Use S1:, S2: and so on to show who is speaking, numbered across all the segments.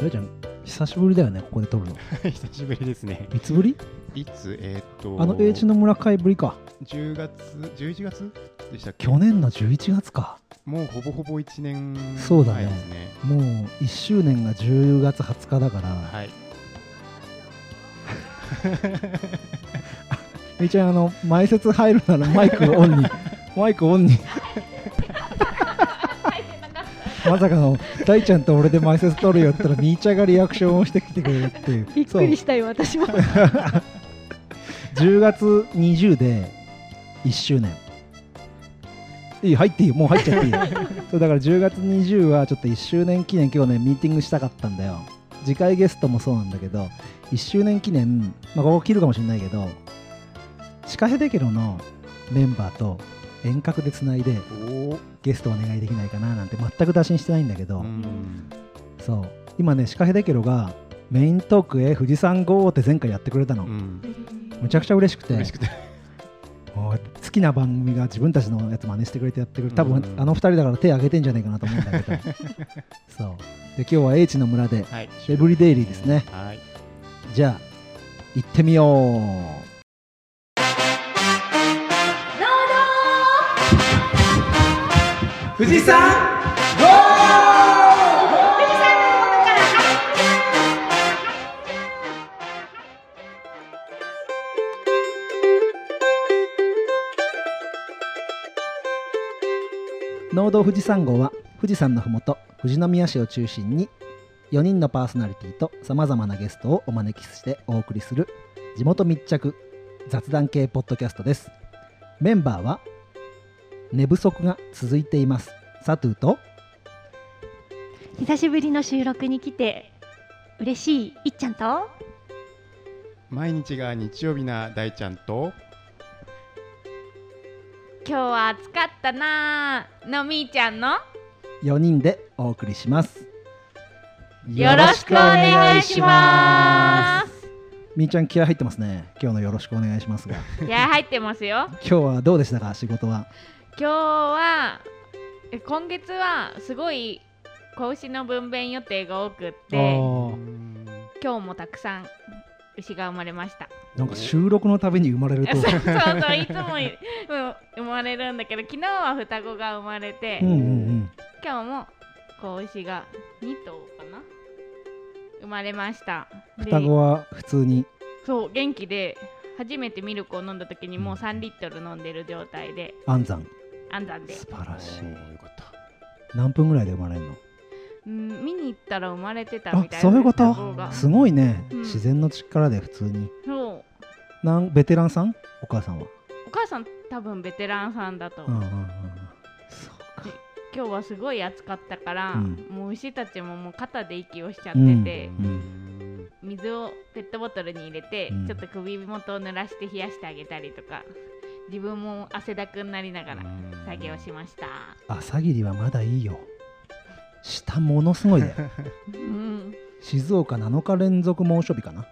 S1: 大ちゃん。久しぶりだよねここで撮るの。
S2: 久しぶりですね。
S1: いつぶり？
S2: いつ、えーっと、
S1: あの英知の村会ぶりか。
S2: 10月、11月？でした
S1: 去年の11月か。
S2: もうほぼほぼ1年
S1: そうだね。もう1周年が10月20日だから、
S2: はい。
S1: めいちゃんあの前説入るならマイクオンに。マイクオンにまさかの大ちゃんと俺で前説取るよって言ったらみーちゃんがリアクションをしてきてくれるっていう。
S3: びっくりしたよ私も。
S1: そう。10月20で1周年。いい入っていいよ。もう入っちゃっていいよ。そうだから10月20はちょっと1周年記念今日ねミーティングしたかったんだよ。次回ゲストもそうなんだけど1周年記念、まあ、ここ切るかもしれないけどシカヘデケロのメンバーと遠隔でつないでゲストお願いできないかななんて全く打診してないんだけど、
S2: うん。
S1: そう。今ねシカヘデケロがメイントークへ富士山号って前回やってくれたの、
S2: うん。
S1: むちゃくちゃ嬉しくて。
S2: 嬉しくて。
S1: 好きな番組が自分たちのやつ真似してくれてやってくれる。多分、
S2: うん。
S1: あの二人だから手挙げてんじゃないかなと思うんだけど。そう。で今日は英知の村で
S2: はい。
S1: エブリデイリーですね。
S2: はい。
S1: じゃあ行ってみよう富士山農道富士山号は富士山のふもと富士宮市を中心に4人のパーソナリティとさまざまなゲストをお招きしてお送りする地元密着雑談系ポッドキャストです。メンバーは寝不足が続いています。サトゥーと？
S3: 久しぶりの収録に来て嬉しい。いっちゃんと？
S2: 毎日が日曜日な大ちゃんと、
S4: 今日は暑かったなー。のみーちゃんの
S1: ？4人でお送りします。
S4: よろしくお願いします。
S1: みーちゃん気合入ってますね。今日のよろしくお願いしますが。
S4: いや入ってますよ。
S1: 今日はどうでしたか？仕事は
S4: 今日はえ今月はすごい子牛の分娩予定が多くって
S1: ー。
S4: 今日もたくさん牛が生まれました。
S1: なんか収録のたびに生まれると。
S4: そうそういつも生まれるんだけど昨日は双子が生まれて、
S1: うんうんうん。
S4: 今日も子牛が2頭かな生まれました。で
S1: 双子は普通に。
S4: そう元気で初めてミルクを飲んだ時にもう3リットル飲んでる状態で。
S1: 安産
S4: 安産で。
S1: 素晴らしい。
S2: よかった。
S1: 何分ぐらいで生まれるの？
S4: うん見に行ったら生まれてた
S1: あ
S4: みたいな
S1: そういうこと？すごいね、
S4: うん。
S1: 自然の力で普通に。
S4: そう。
S1: なんベテランさん？お母さんは？
S4: お母さん多分ベテランさんだと。思う、
S1: うんうんうんうん。そうか。
S4: 今日はすごい暑かったから、
S1: うん。
S4: もう牛たちももう肩で息をしちゃってて、
S1: うん。
S4: 水をペットボトルに入れて、
S1: うん。
S4: ちょっと首元を濡らして冷やしてあげたりとか自分も汗だくになりながら作業しました、
S1: 朝霧はまだいいよ。下ものすごいで
S4: うん、
S1: 静岡7日連続猛暑日かな。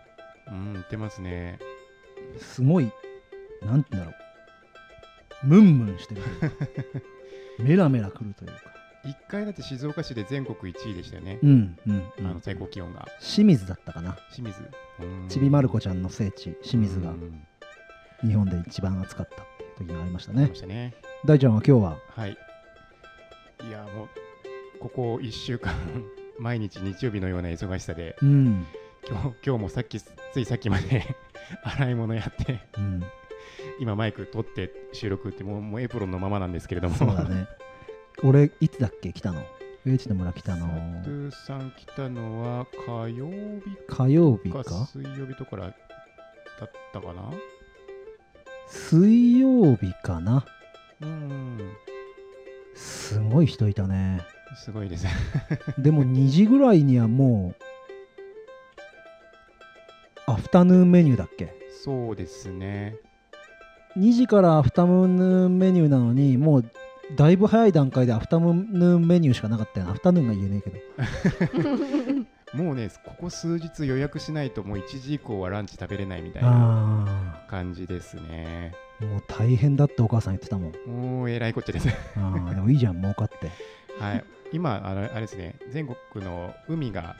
S2: うん、言ってますね。
S1: すごいなんて言うんだろう。ムンムンしてるというか。メラメラくるというか。
S2: 一回だって静岡市で全国1位でしたよね。
S1: うんうん、うん。
S2: あの、最高気温が。
S1: 清水だったかな。
S2: 清水。うん。
S1: ちびまる子ちゃんの聖地清水が。
S2: うん
S1: 日本で一番暑かったっていう時がありましたね。
S2: ましたね。
S1: 大ちゃんは今日は？
S2: はい。いや、もう、ここ1週間、毎日日曜日のような忙しさで、
S1: うん、
S2: 今日今日もさっき、ついさっきまで 洗い物やって、
S1: うん、
S2: 今マイク取って収録ってもうもうエプロンのままなんですけれども。
S1: そうだね。俺いつだっけ来たの？上地の村来たの？
S2: サトゥーさん来たのは火曜日
S1: 火曜日
S2: か
S1: か？
S2: 水曜日とかだったかな？
S1: 水曜日かな。
S2: うん。
S1: すごい人いたね。
S2: すごいです。
S1: でも2時ぐらいにはもうアフタヌーンメニューだっけ？
S2: そうですね。
S1: 2時からアフタヌーンメニューなのにもうだいぶ早い段階でアフタヌーンメニューしかなかったよなアフタヌーンが言えねえけど
S2: もうねここ数日予約しないともう1時以降はランチ食べれないみたいな
S1: あ
S2: 感じですね。
S1: あもう大変だってお母さん言ってたもん。
S2: もうえらいこっちゃです。
S1: ああでもいいじゃん儲かって。
S2: はい。今あのあれですね全国の海が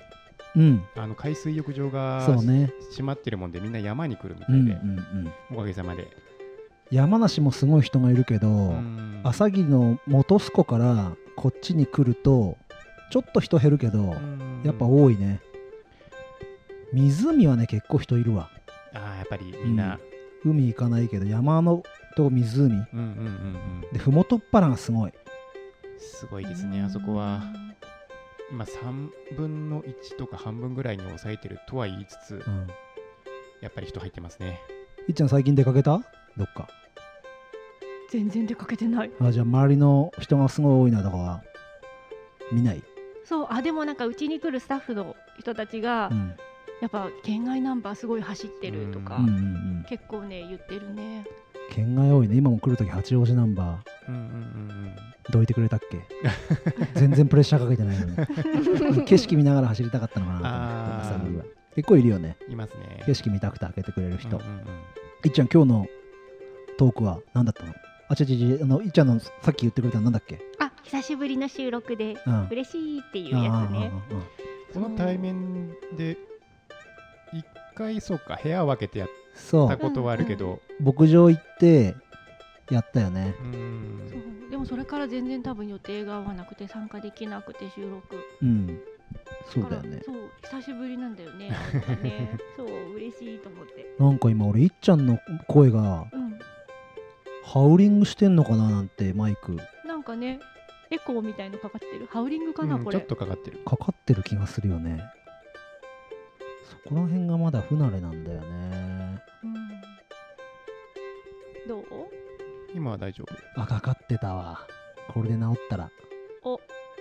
S1: うん。
S2: あの海水浴場が
S1: そうね。
S2: 閉まってるもんでみんな山に来るみた
S1: うんうん
S2: いで、
S1: うん。
S2: おかげさまで、
S1: 山梨もすごい人がいるけど、
S2: うん。
S1: 朝霧の本栖湖からこっちに来るとちょっと人減るけど、
S2: うん。
S1: やっぱ多いね。湖はね結構人いるわ。
S2: あーやっぱりみんな、
S1: 海行かないけど山のと湖。
S2: うん、うんうんうん。
S1: で麓っ腹がすごい。
S2: すごいですねあそこは。今3分の1とか半分ぐらいに抑えてるとは言いつつ
S1: うん。
S2: やっぱり人入ってますね。
S1: いっちゃん最近出かけた？どっか。
S3: 全然出かけてない。
S1: あじゃあ周りの人がすごい多いなとかは見ない、
S3: そうあでもなんかうちに来るスタッフの人たちが、
S1: うん。
S3: やっぱ県外ナンバーすごい走ってるとか、
S1: うんうんうん、
S3: 結構ね言ってるね。
S1: 県外多いね。今も来るとき八王子ナンバ
S2: うんうんうん
S1: ーどいてくれたっけ？全然プレッシャーかけてないのに。景色見ながら走りたかったのかなと思って結構いるよね。
S2: うんいますね。
S1: 景色見たくて開けてくれる人、
S2: うんうんうん。
S1: いっちゃん今日のトークは何だったの？あちゃちゃちゃあのいっちゃんのさっき言ってくれたのなんだっけ？
S3: あ久しぶりの収録で
S1: うん。
S3: 嬉しいっていうやつね。
S2: この対面で一回そうか部屋を分けてやっ
S1: そう。
S2: たことはあるけど。
S1: 牧場行ってやったよね。
S2: うん。
S3: そう。でもそれから全然多分予定が合わなくて参加できなくて収録。
S1: うん。そうだよね。
S3: そう久しぶりなんだよね。ね。そう嬉しいと思って。
S1: なんか今俺いっちゃんの声が
S3: うん。
S1: ハウリングしてんのかななんてマイク。
S3: なんかねエコーみたいのかかってる？ハウリングかな、これ？
S2: うんちょっとかかってる。
S1: かかってる気がするよね。そこら辺がまだ不慣れなんだよね。
S3: うん。どう？
S2: 今は大丈夫。
S1: あかかってたわ。これで治ったら。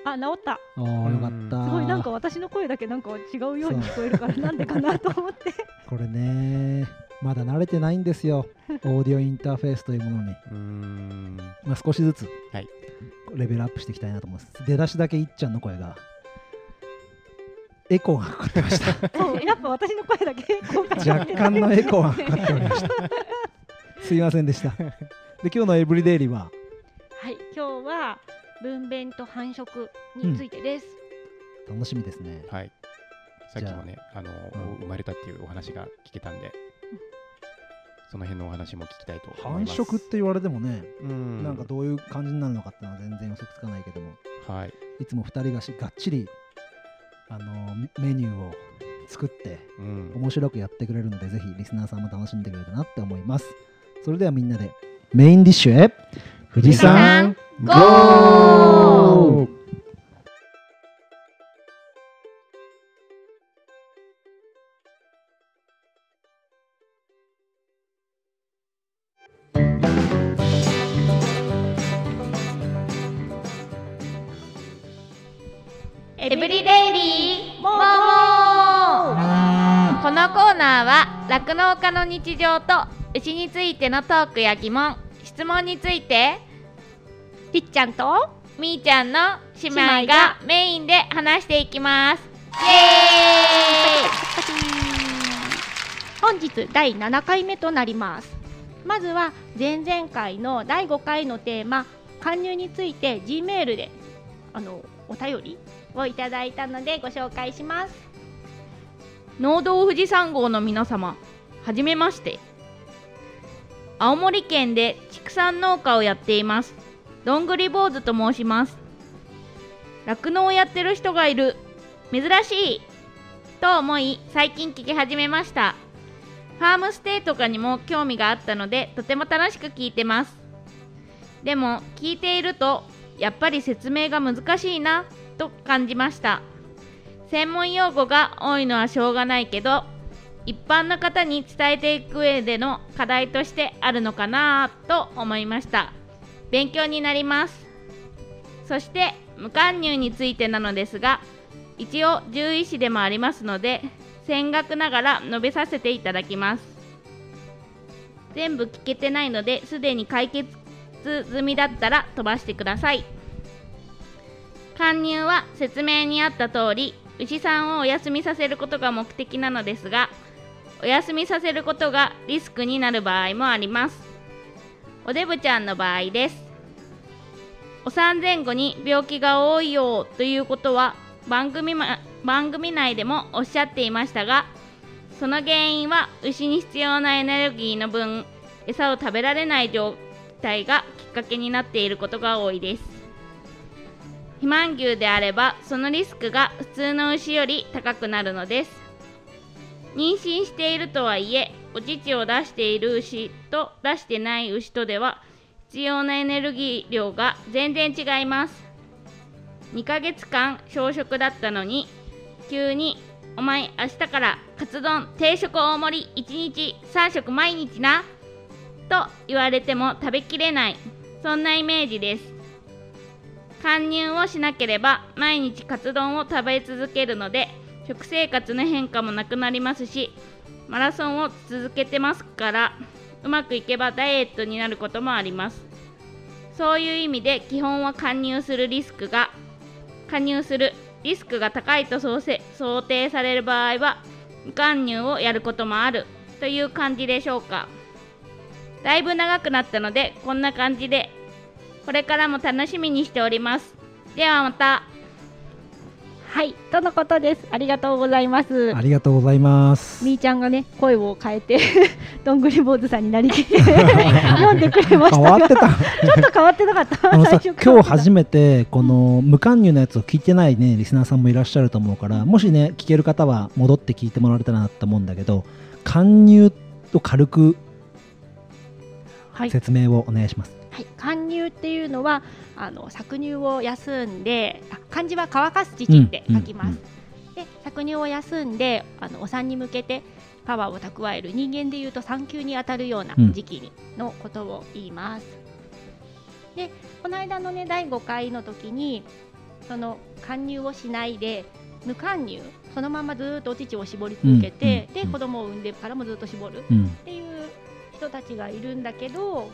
S3: あ治った。
S1: あーよかった。
S3: すごいなんか私の声だけなんか違うように聞こえるからなんでかなと思って。
S1: これねまだ慣れてないんですよ。オーディオインターフェースというものに、まあ、少しずつ
S2: はい。
S1: レベルアップしていきたいなと思います。出だしだけいっちゃんの声がエコーがかかってました。
S3: そうやっぱ私の声だけ
S1: 若干のエコーがかかっておりました。すいませんでした。で今日のエブリデイリーは？
S3: はい今日は分娩と繁殖についてです、
S1: 楽しみですね。
S2: はい。さっきもねあの、
S1: うん。
S2: 生まれたっていうお話が聞けたんでその辺のお話も聞きたいと思
S1: 繁
S2: います。
S1: 殖って言われてもね、
S2: うん。
S1: なんかどういう感じになるのかっていうのは全然予測つかないけども。
S2: はい。
S1: いつも2人がしがっちりあのメニューを作って
S2: うん。
S1: 面白くやってくれるのでぜひリスナーさんも楽しんでくれるなって思います。それではみんなでメインディッシュへ富士山
S4: ゴー酪農家の日常と牛についてのトークや疑問質問について
S3: りっちゃんと
S4: みーちゃんの姉妹が
S3: が。
S4: メインで話していきます。イ
S3: 本日第7回目となります。まずは前々回の第5回のテーマ勧入について G メールであのお便りをいただいたのでご紹介します。
S4: 農道富士山号の皆様はじめまして。青森県で畜産農家をやっています。どんぐり坊主と申します。酪農をやってる人がいる。珍しいと思い最近聞き始めました。ファームステイとかにも興味があったのでとても楽しく聞いてます。でも聞いているとやっぱり説明が難しいなと感じました。専門用語が多いのはしょうがないけど一般の方に伝えていく上での課題としてあるのかなと思いました。勉強になります。そして無貫入についてなのですが一応獣医師でもありますので見学ながら述べさせていただきます。全部聞けてないのですでに解決済みだったら飛ばしてください。勧入は説明にあった通り牛さんをお休みさせることが目的なのですがお休みさせることがリスクになる場合もあります。おデブちゃんの場合です。お産前後に病気が多いよということは番組,、ま、番組内でもおっしゃっていましたがその原因は牛に必要なエネルギーの分餌を食べられない状態がきっかけになっていることが多いです。肥満牛であればそのリスクが普通の牛より高くなるのです。妊娠しているとはいえお乳を出している牛と出してない牛とでは必要なエネルギー量が全然違います。2ヶ月間小食だったのに急に「お前明日からカツ丼定食大盛り1日3食毎日な」と言われても食べきれない。そんなイメージです。貫入をしなければ毎日カツ丼を食べ続けるので食生活の変化もなくなりますしマラソンを続けてますからうまくいけばダイエットになることもあります。そういう意味で基本は貫入するリスクが加入するリスクが高いと想定される場合は無貫入をやることもあるという感じでしょうか。だいぶ長くなったのでこんな感じでこれからも楽しみにしております。ではまた。
S3: はいとのことです。ありがとうございます。
S1: ありがとうございます。
S3: みーちゃんがね声を変えて どんぐり坊主さんになりきって読んでくれました
S1: 変わってた。
S3: ちょっと変わってなかった。
S1: 今日初めてこの無加入のやつを聞いてないねリスナーさんもいらっしゃると思うからもしね聞ける方は戻って聞いてもらえたらなと思うんだけど貫入を軽く
S3: はい。
S1: 説明をお願いします、
S3: はい、貫入っていうのはあの搾乳を休んであ漢字は乾かす父って書きます、で搾乳を休んであのお産に向けてパワーを蓄える人間でいうと産休に当たるような
S1: うん。
S3: 時期にのことを言います、でこの間のね第5回の時にその貫入をしないで無貫入そのままずっとお乳を絞り続けて、
S1: うん。
S3: で子供を産んでからもずっと絞る
S1: うん。
S3: っていう人たちがいるんだけど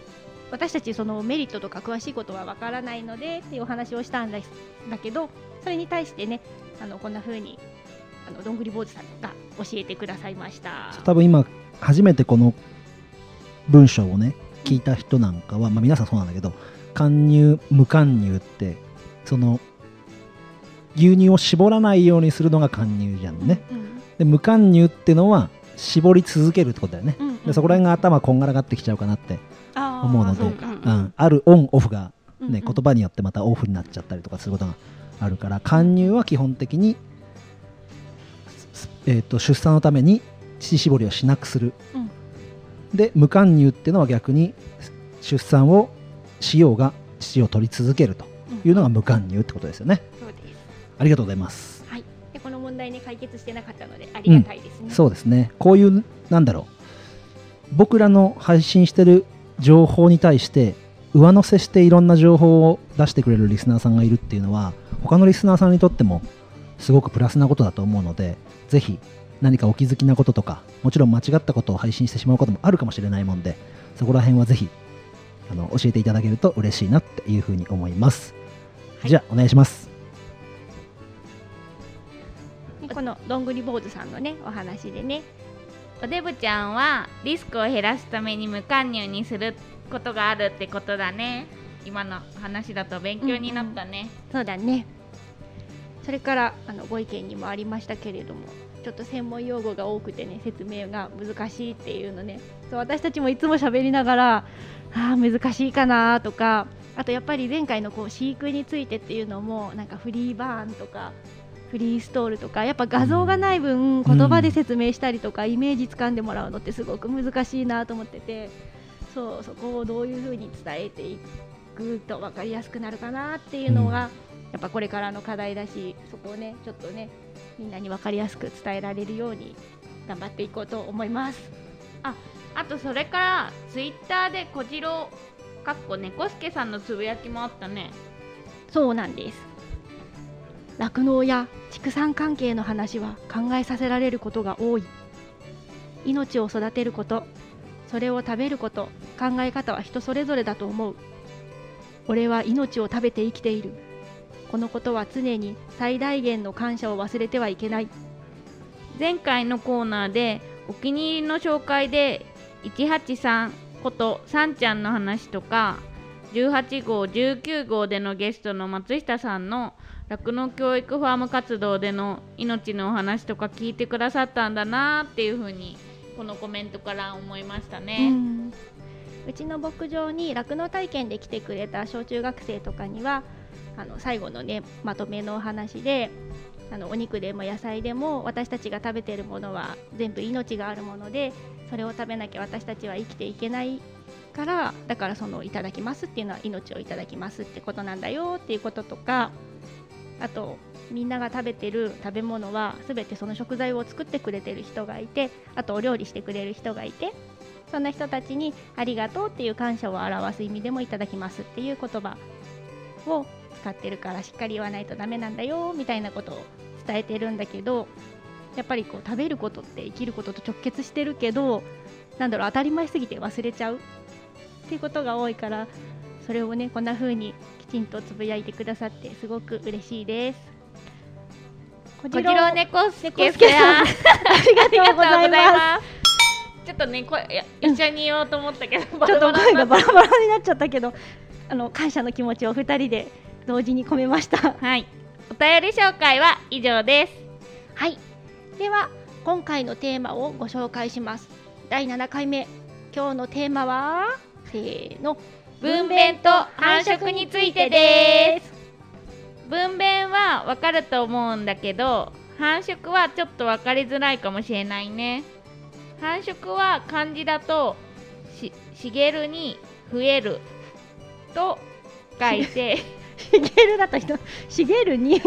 S3: 私たちそのメリットとか詳しいことはわからないのでっていうお話をしたんですだけどそれに対してねあのこんな風にあのどんぐり坊主さんが教えてくださいました。
S1: 多分今初めてこの文章をね聞いた人なんかは、まあ、皆さんそうなんだけど貫入無貫入ってその牛乳を絞らないようにするのが貫入じゃんね、
S3: うん
S1: で無貫入ってのは絞り続けるってことだよね、
S3: うんうん。
S1: でそこら辺が頭こんがらがってきちゃうかなって、思うので
S3: そう
S1: ん。あるオンオフが、ね
S3: うんうん。
S1: 言葉によってまたオフになっちゃったりとかすることがあるから貫入は基本的に、すえー、と出産のために乳搾りをしなくする、
S3: うん。
S1: で無貫入っていうのは逆に出産をしようが乳を取り続けるというのが無貫入ってことですよね。
S3: そうです。
S1: ありがとうございます。
S3: はい。でこの問題ね解決してなかったのでありがたいですね、
S1: そうですね。こういうなんだろう。僕らの配信してる情報に対して上乗せしていろんな情報を出してくれるリスナーさんがいるっていうのは他のリスナーさんにとってもすごくプラスなことだと思うのでぜひ何かお気づきなこととかもちろん間違ったことを配信してしまうこともあるかもしれないもんでそこら辺はぜひあの教えていただけると嬉しいなっていうふうに思います、
S3: はい。
S1: じゃあお願いします。
S3: でこのどんぐり坊主さんのねお話でね
S4: おデブちゃんはリスクを減らすために無貫入にすることがあるってことだね。今の話だと勉強になったね、
S3: そうだね。それからあのご意見にもありましたけれどもちょっと専門用語が多くてね説明が難しいっていうのね。そう私たちもいつも喋りながらあ難しいかなとかあとやっぱり前回のこう飼育についてっていうのもなんかフリーバーンとかフリーストールとかやっぱ画像がない分言葉で説明したりとかイメージつかんでもらうのってすごく難しいなと思っててそうそこをどういうふうに伝えていくと分かりやすくなるかなっていうのが、やっぱこれからの課題だしそこをねちょっとねみんなに分かりやすく伝えられるように頑張っていこうと思います。
S4: あとそれからツイッターで小次郎かっこ猫助さんのつぶやきもあったね。
S3: そうなんです酪農や畜産関係の話は考えさせられることが多い。命を育てることそれを食べること考え方は人それぞれだと思う。俺は命を食べて生きている。このことは常に最大限の感謝を忘れてはいけない。
S4: 前回のコーナーでお気に入りの紹介で183ことさんちゃんの話とか18号19号でのゲストの松下さんの酪農教育ファーム活動での命のお話とか聞いてくださったんだなっていうふうにこのコメントから思いましたね。
S3: うちの牧場に酪農体験で来てくれた小中学生とかにはあの最後のねまとめのお話であのお肉でも野菜でも私たちが食べてるものは全部命があるものでそれを食べなきゃ私たちは生きていけないからだからそのいただきますっていうのは命をいただきますってことなんだよっていうこととかあとみんなが食べてる食べ物は全てその食材を作ってくれてる人がいてあとお料理してくれる人がいてそんな人たちにありがとうっていう感謝を表す意味でもいただきますっていう言葉を使ってるからしっかり言わないとダメなんだよみたいなことを伝えてるんだけどやっぱりこう食べることって生きることと直結してるけどなんだろう当たり前すぎて忘れちゃうっていうことが多いからそれをねこんな風にちんとつぶやいてくださってすごく嬉しいです。こ
S4: こちら猫助
S3: さん
S4: あ
S3: りがとうございます。
S4: す。ちょっとね声いや一緒に言おうと思ったけど、
S3: ちょっと声がバ
S4: バ
S3: ラバラになっちゃったけど、あの感謝の気持ちを二人で同時に込めました。
S4: はい。お便り紹介は以上です。
S3: はい。では今回のテーマをご紹介します。第7回目。今日のテーマは？せーの
S4: 分娩と繁殖についてです。分娩はわかると思うんだけど、繁殖はちょっとわかりづらいかもしれないね。繁殖は漢字だとし茂るに増えると書いて
S3: しげるだと人しげるに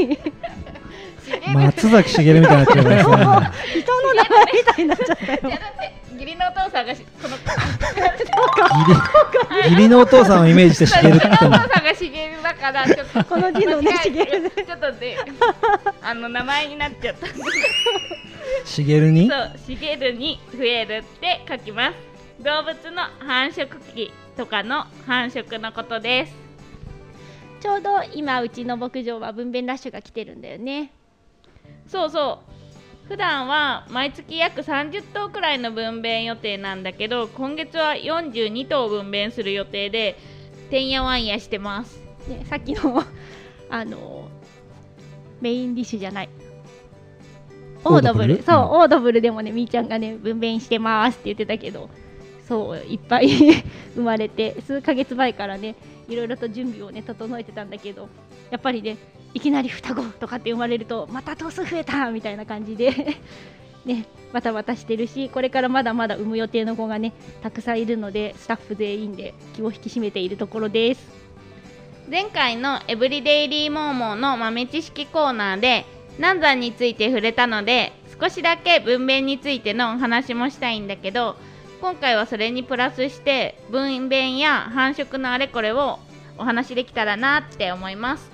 S1: 松崎しげるみたいになっちゃいますね。
S3: 名前みたいになっちゃったよ。
S4: いやだって義理のお父さんがしこの
S1: 義理義理のお父さんをイメージしてしげるって言ったの
S4: お父。さんが茂るだからちょっと
S3: この字のね
S4: 間違え
S3: 茂る
S4: ちょっとであの名前になっちゃった
S1: しげるに？
S4: そう茂るに増えるって書きます動物の繁殖期とかの繁殖のことです
S3: ちょうど今うちの牧場は分娩ラッシュが来てるんだよね。
S4: そうそう。普段は毎月約30頭くらいの分娩予定なんだけど今月は42頭分娩する予定でてんやわんやしてます。
S3: ね、さっきの あのメインディッシュじゃない。オードブル？そう、
S1: うん。
S3: オードブルでもねみーちゃんがね分娩してますって言ってたけどそういっぱい 生まれて数ヶ月前からねいろいろと準備をね整えてたんだけどやっぱりねいきなり双子とかって生まれるとまた頭数増えたみたいな感じで ねバタバタしてるしこれからまだまだ産む予定の子がねたくさんいるのでスタッフ全員で気を引き締めているところです。
S4: 前回のエブリデイリーモーモーの豆知識コーナーで難産について触れたので少しだけ分娩についてのお話もしたいんだけど今回はそれにプラスして分娩や繁殖のあれこれをお話できたらなって思います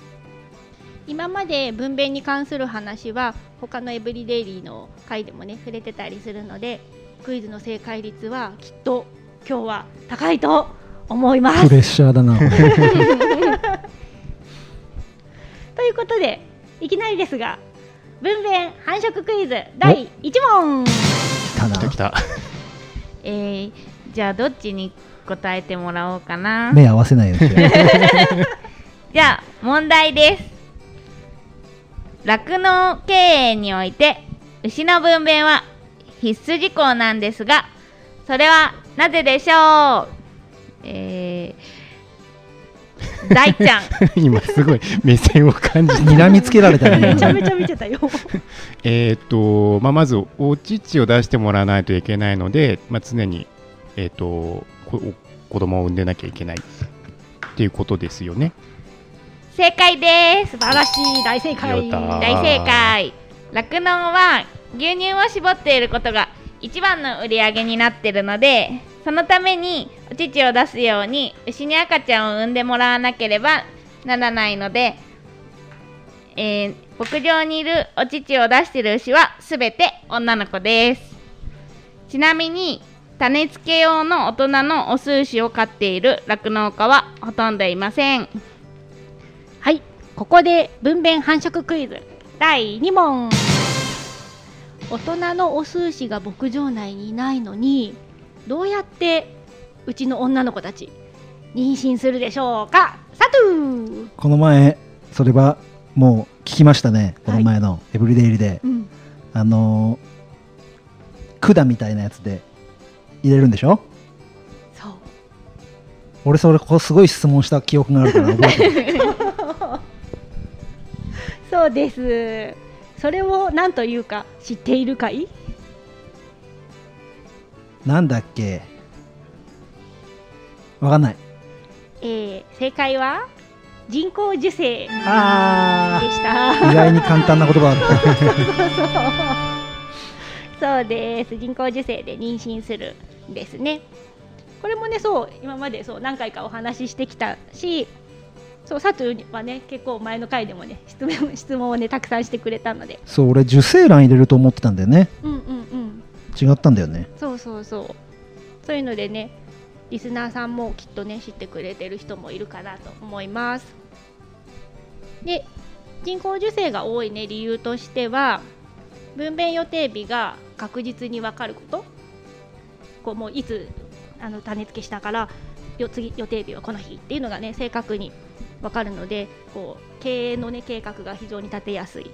S3: 今まで分娩に関する話は他のエブリデイリーの回でもね触れてたりするのでクイズの正解率はきっと今日は高いと思います。
S1: プレッシャーだな。
S3: ということでいきなりですが分娩繁殖クイズ第1問
S1: 来たな
S2: 来た来た。
S4: えー、じゃあどっちに答えてもらおうかな
S1: 目合わせないようにしよ
S4: じゃあ問題です酪農経営において牛の分娩は必須事項なんですがそれはなぜでしょう？えー、大ちゃん
S2: 今すごい目線を感じ
S1: う。睨みつけられたね。
S3: めちゃめちゃ見てたよ。
S2: えーっと、まあ、まずお乳を出してもらわないといけないので、まあ、常に、えーっとこお 子供を産んでなきゃいけないっていうことですよね。
S4: 正解です。
S3: 素晴らしい。大正解。
S4: 大正解。酪農は牛乳を絞っていることが一番の売り上げになっているのでそのためにお乳を出すように牛に赤ちゃんを産んでもらわなければならないので、えー牧場にいるお乳を出している牛はすべて女の子です。ちなみに種付け用の大人のオス牛を飼っている酪農家はほとんどいません
S3: はい、ここで分娩繁殖クイズ。第2問大人のオス牛が牧場内にいないのにどうやってうちの女の子たち妊娠するでしょうか？サトゥー。
S1: この前、それはもう聞きましたね。この前のエブリデイリで、
S3: うん。
S1: あのー管みたいなやつで入れるんでしょ？
S3: そう。
S1: 俺それここすごい質問した記憶があるから覚えてる
S3: そうです。それを何というか知っているかい？
S1: なんだっけ？わかんない。
S3: えー正解は人工授精で
S1: あ
S3: した。
S1: ー意外に簡単な言葉
S3: そうです。人工授精で妊娠するんですね。これもねそう今までそう何回かお話ししてきたしそう佐藤はね結構前の回でもね質問 質問をねたくさんしてくれたので。
S1: そう俺受精卵入れると思ってたんだよね。
S3: うんうんうん。
S1: 違ったんだよね。
S3: そうそうそう。そういうのでねリスナーさんもきっとね知ってくれてる人もいるかなと思います。で人工授精が多いね理由としては分娩予定日が確実に分かること。こうもういつあの種付けしたからよ次予定日はこの日っていうのがね正確に分かるのでこう経営のね計画が非常に立てやすい。っ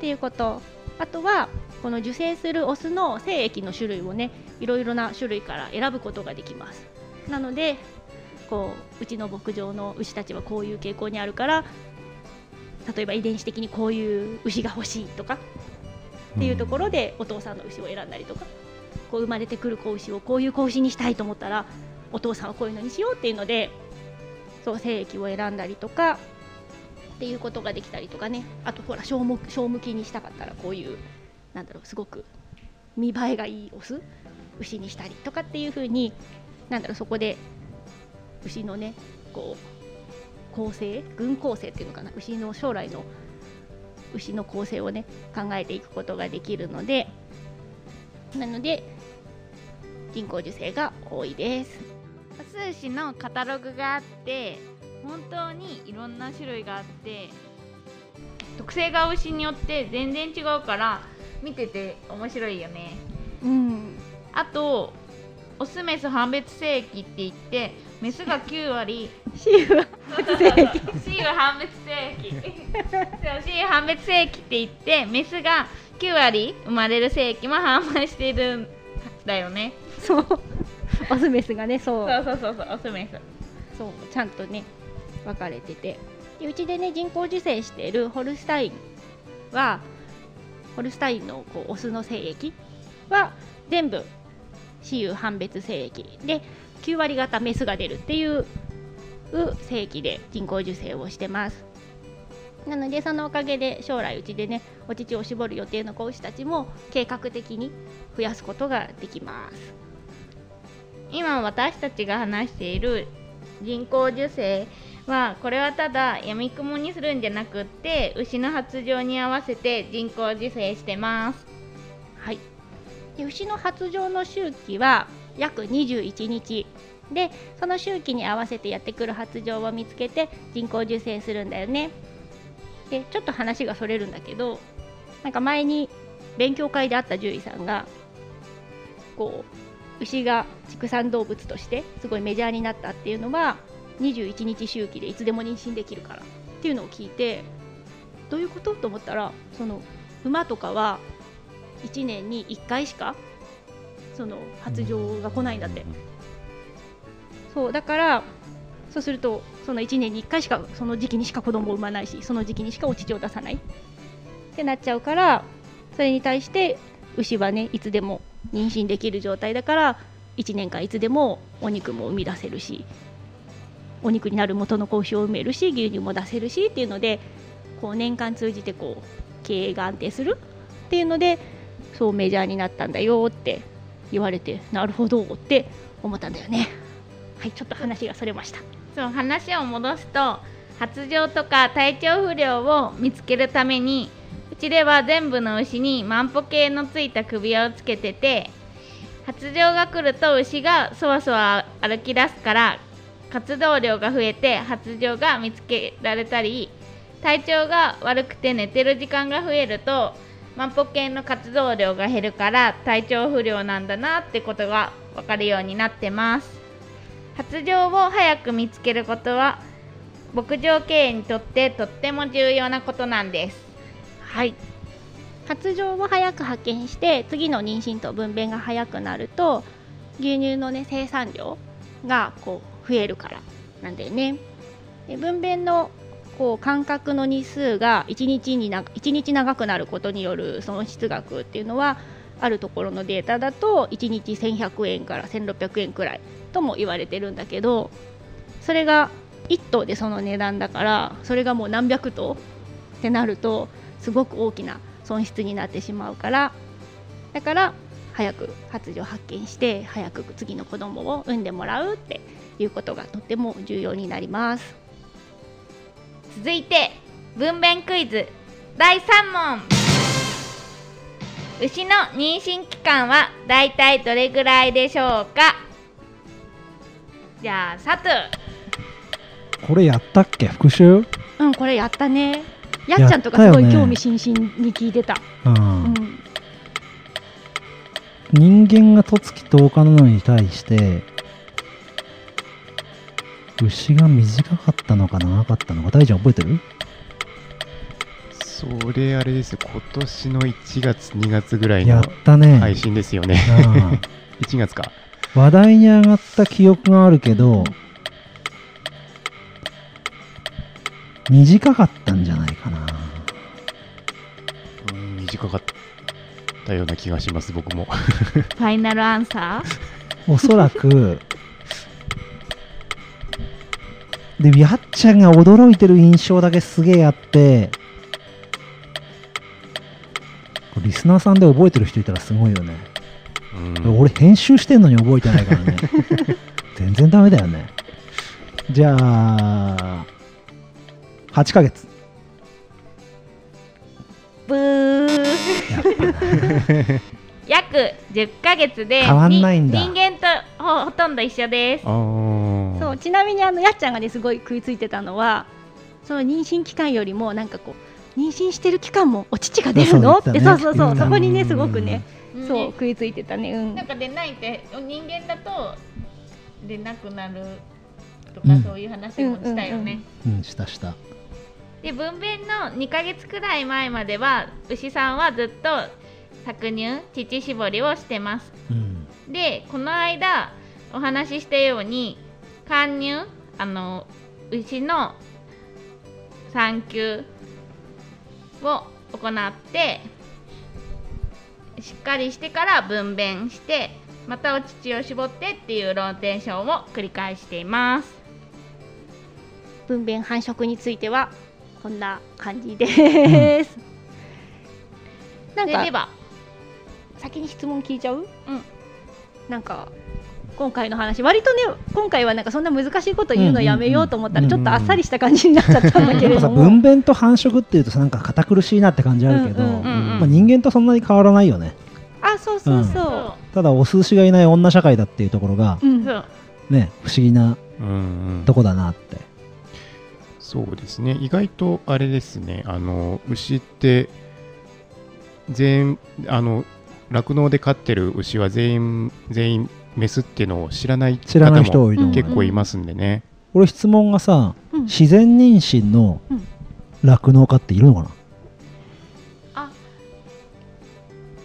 S3: ていうこと。あとはこの受精するオスの精液の種類をねいろいろな種類から選ぶことができます。なのでこううちの牧場の牛たちはこういう傾向にあるから例えば遺伝子的にこういう牛が欲しいとかっていうところでお父さんの牛を選んだりとかこう生まれてくる子牛をこういう子牛にしたいと思ったらお父さんはこういうのにしようっていうのでそう精液を選んだりとかっていうことができたりとかね。あとほら小向小向きにしたかったらこういうなんだろうすごく見栄えがいいオス牛にしたりとかっていう風になんだろうそこで牛のねこう構成群構成っていうのかな。牛の将来の牛の構成をね考えていくことができるのでなので人工授精が多いです。
S4: ハス牛のカタログがあって本当にいろんな種類があって特性が牛によって全然違うから見てて面白いよね。
S3: うん。
S4: あとオスメス判別性域って言ってメスが9割。C は判別性域。そう C 判別性域って言ってメスが9割生まれる性域も販売してるんだよね。
S3: そう オスメスがねそう。
S4: そうそうそうそうオスメス。
S3: そうちゃんとね分かれてて。でうちでね人工授精しているホルスタインはホルスタインのこうオスの精液は全部雌雄判別精液。で9割方メスが出るっていう精液で人工授精をしてます。なのでそのおかげで将来うちでねお乳を絞る予定の子牛たちも計画的に増やすことができます
S4: 今私たちが話している人工授精はこれはただやみくもにするんじゃなくって牛の発情に合わせて人工授精してます。
S3: はい、で牛の発情の周期は約21日。でその周期に合わせてやってくる発情を見つけて人工授精するんだよね。でちょっと話がそれるんだけどなんか前に勉強会で会った獣医さんがこう牛が畜産動物としてすごいメジャーになったっていうのは21日周期でいつでも妊娠できるからっていうのを聞いてどういうことと思ったらその馬とかは1年に1回しかその発情が来ないんだって。そうだからそうするとその1年に1回しかその時期にしか子供を産まないしその時期にしかお乳を出さないってなっちゃうからそれに対して牛はねいつでも妊娠できる状態だから1年間いつでもお肉も生み出せるしお肉になる元の子牛を産めるし牛乳も出せるしっていうのでこう年間通じてこう経営が安定するっていうのでそうメジャーになったんだよって言われてなるほどって思ったんだよね。はいちょっと話がそれました。
S4: そう話を戻すと発情とか体調不良を見つけるためにちでは全部の牛に万歩計のついた首輪をつけてて発情が来ると牛がそわそわ歩き出すから活動量が増えて発情が見つけられたり体調が悪くて寝てる時間が増えると万歩計の活動量が減るから体調不良なんだなってことが分かるようになってます。発情を早く見つけることは牧場経営にとってとっても重要なことなんです。
S3: はい。発情を早く発見して次の妊娠と分娩が早くなると牛乳のね生産量がこう増えるからなんだよね。で分娩のこう間隔の日数が1日にな1日長くなることによる損失額っていうのはあるところのデータだと1日1100円から1600円くらいとも言われてるんだけどそれが1頭でその値段だからそれがもう何百頭ってなるとすごく大きな損失になってしまうからだから早く発情発見して早く次の子供を産んでもらうっていうことがとっても重要になります。
S4: 続いて分娩クイズ。第3問。牛の妊娠期間はだいたいどれぐらいでしょうか？じゃあサトゥ
S1: これやったっけ？復習？
S3: うんこれやったねやっちゃんとかすごい興味津々に聞いてた。
S1: 人間が十月10日なのに対して牛が短かったのか長かったのか大ちゃん覚えてる？
S2: それあれですよ。今年の1月2月ぐらい
S1: や
S2: の
S1: ったね、
S2: 配信ですよね。
S1: あ
S2: 1月か。
S1: あ話題に上がった記憶があるけど短かったんじゃないかな。
S2: うん短かったような気がします僕も。
S4: ファイナルアンサー
S1: おそらくでやっちゃんが驚いてる印象だけすげえあってリスナーさんで覚えてる人いたらすごいよね、
S2: うん。
S1: 俺編集してんのに覚えてないからね。全然ダメだよね。じゃあ8ヶ月。
S4: ブー。約10ヶ月で
S1: 変わんないんだ。
S4: に人間とほほとんど一緒です。
S3: そうちなみにあのやっちゃんがねすごい食いついてたのはその妊娠期間よりもなんかこう妊娠してる期間もお乳が出るの？って
S1: ね。
S3: そうそうそう
S1: うん。
S3: そこにねすごくね
S4: うん。
S3: そう食いついてたね。うん。
S4: なんか出ないって人間だと出なくなるとか、
S1: うん。
S4: そういう話もしたよね、
S1: うんしたした
S4: で分娩の2ヶ月くらい前までは牛さんはずっと搾乳乳搾りをしてます。
S1: うん。
S4: でこの間お話ししたように貫乳あの牛の産休を行ってしっかりしてから分娩してまたお乳を絞ってっていうローテーションを繰り返しています。
S3: 分娩繁殖についてはこんな感じです、なんか
S4: で
S3: 先に質問聞いちゃう？
S4: うん。
S3: なんか今回の話割とね今回はなんかそんな難しいこと言うのやめようと思ったらちょっとあっさりした感じになっちゃったんだけども。
S1: 分娩と繁殖っていうとさなん。か堅苦しいなって感じあるけど、人間とそん。なに変わらないよね
S3: あそうそうそ
S4: そ
S1: ただお寿司がいない女社会だっていうところが
S3: う、うん。
S1: ね不思議な
S2: うん。うん。
S1: とこだなって
S2: そうですね。意外とあれですね。あの牛って全あの酪農で飼ってる牛は全員全員メスっていうのを知らない
S1: 知らない人
S2: 方も結構いますんでね、
S1: 俺質問がさ
S3: うん。
S1: 自然妊娠の
S3: うん。
S1: 酪農家っているのかな、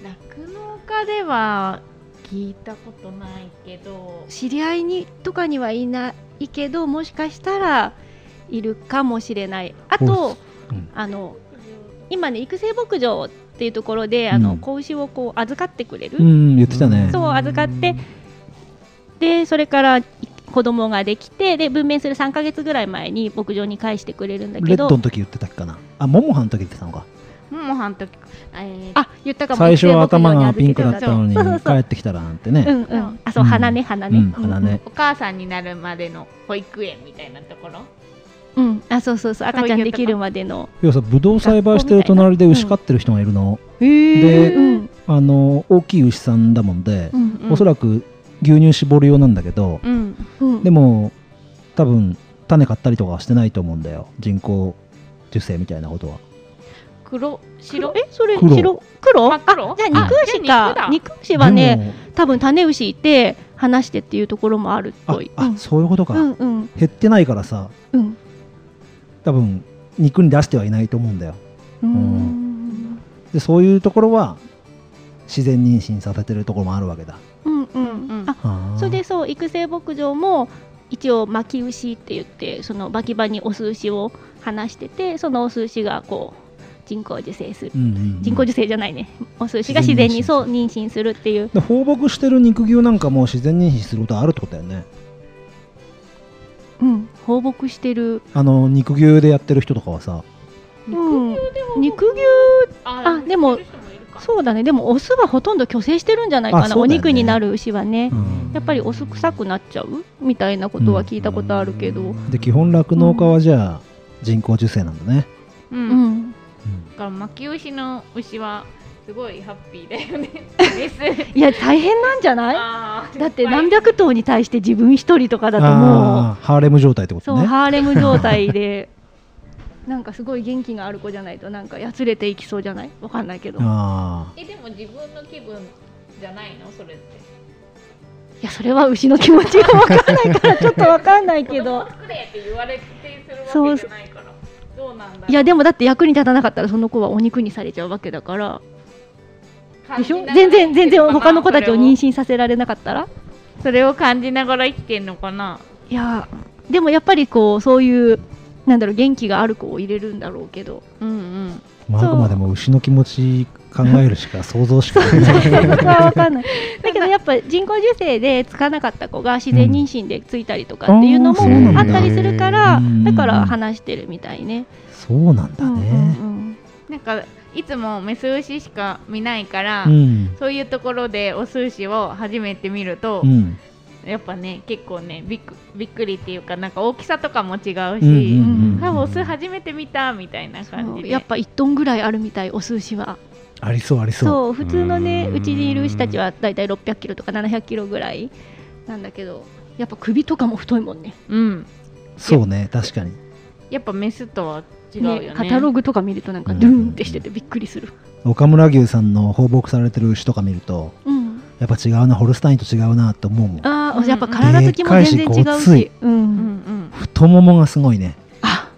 S4: 酪農家では聞いたことないけど
S3: 知り合いにとかにはいないけどもしかしたらいるかもしれない。あと、
S1: うん。
S3: あの今ね育成牧場っていうところであの、
S1: うん
S3: 子牛をこう預かってくれる、
S1: うん言ってたね。
S3: そう預かって。でそれから子供ができてで分娩する3か月ぐらい前に牧場に返してくれるんだけど。
S1: レッドの時言ってたっけかな？あモモハの時言ってたのか。
S4: ももはんときえー
S3: あ言ったかも。
S1: 最初は頭がピンクだったのに
S3: そうそうそう。
S1: 帰ってきたらなんてね、
S3: うんうん。あそう
S1: うん。
S3: 鼻ね鼻ね、
S1: うん鼻ね。
S4: お母さんになるまでの保育園みたいなところ？
S3: うん、うんあそうそうそう。赤ちゃんできるまでの。
S1: 要はさブドウ栽培してる隣で牛飼ってる人がいるの、
S3: へ
S1: で
S3: うん。
S1: あの大きい牛さんだもんで、
S3: うんうん。
S1: おそらく牛乳絞る用なんだけど、
S4: うん。
S3: うん。
S1: でも多分種買ったりとかはしてないと思うんだよ。人工授精みたいなことは。
S4: 黒白？
S3: えそれ
S1: 黒。
S3: 白？黒？じゃあ肉牛か。肉牛は
S1: で
S3: ね
S1: も
S3: 多分種牛いて離してっていうところもあるっ
S1: あ
S3: ぽい。
S1: あそういうことか、
S3: うんうん。
S1: 減ってないからさ。
S3: うん
S1: 多分肉に出してはいないと思うんだよ。
S3: うん。
S1: でそういうところは自然妊娠させてるところもあるわけだ。
S3: うんう
S4: うん。ん
S3: あそれでそう育成牧場も一応巻き牛って言ってその巻き場にオス牛を放しててそのオス牛がこう人工授精する。
S1: うんうんうん。
S3: 人工授精じゃないね。オス牛が自然にそう妊娠するっていう。
S1: で放牧してる肉牛なんかも自然妊娠することあるってことだよね。
S3: うん放牧してる。
S1: あの肉牛でやってる人とかはさ。
S3: うん。肉牛
S4: あ
S3: あでもそうだね。でもオスはほとんど虚勢してるんじゃないかな、
S1: ね。
S3: 肉になる牛はね、
S1: うん。
S3: やっぱりオス臭くなっちゃうみたいなことは聞いたことあるけど、
S1: で基本酪農家はじゃあ人工授精なんだね、
S4: う
S3: うんん、
S4: だから巻き牛の牛はすごいハッピーだよね。
S3: いや大変なんじゃない？だって何百頭に対して自分一人とかだとも
S1: あーハーレム状態ってこ
S3: うそう、
S1: とね
S3: ハーレム状態で。なんかすごい元気がある子じゃないとなんかやつれていきそうじゃない？わかんないけど。
S4: えでも自分の気分じゃないの？それって。
S3: やそれは牛の気持ちがわかんないからちょっとわかんないけ
S4: 子供
S3: ど
S4: 作れって言われてするわけじゃないから。どうなんだろう。
S3: いやでもだって役に立たなかったらその子はお肉にされちゃうわけだからでしょ？全然全然他の子たちを妊娠させられなかったら？
S4: それを感じながら生きてんのかな？い
S3: やでもやっぱりこうそういうなんだろう元気がある子を入れるんだろうけど。
S4: うんうん。
S1: ー、まあ、あくまでも牛の気持ち考えるしか想像しかできない。
S3: そこは分かんない。だけどやっぱ人工授精でつかなかった子が自然妊娠でついたりとかっていうのも
S1: うん。あ
S3: ったりするから
S1: うん。
S3: だから話してるみたいね。
S1: そうなんだ
S3: うんうん
S1: ね
S3: うん。
S4: なんかいつもメス牛しか見ないから、
S1: うん。
S4: そういうところでオス牛を初めて見ると、
S1: うん。
S4: やっぱね結構ねびっくびっくりっていうかなんか大きさとかも違うし、
S1: うんうんうん
S4: あオス初めて見たみたいな感じ
S3: やっぱ1トンぐらいあるみたいお寿司は。
S1: ありそうありそう。
S3: そう普通のね
S2: うん。
S3: うちにいる牛たちはだいたい600キロとか700キロぐらいなんだけどやっぱ首とかも太いもんね。
S4: うん。
S1: そうね確かに。
S4: やっぱメスとは違うよね。
S3: ねカタログとか見るとなんか
S1: うん。
S3: ドゥーンってしててびっくりする、
S1: 岡村牛さんの放牧されてる牛とか見ると
S3: うん、
S1: やっぱ違うなホルスタインと違うなって思うもん。
S3: ああ、
S4: うん
S3: やっぱ体つきも全然違う
S1: し。
S3: う、
S4: うん。ん
S1: 太ももがすごいね。
S3: あ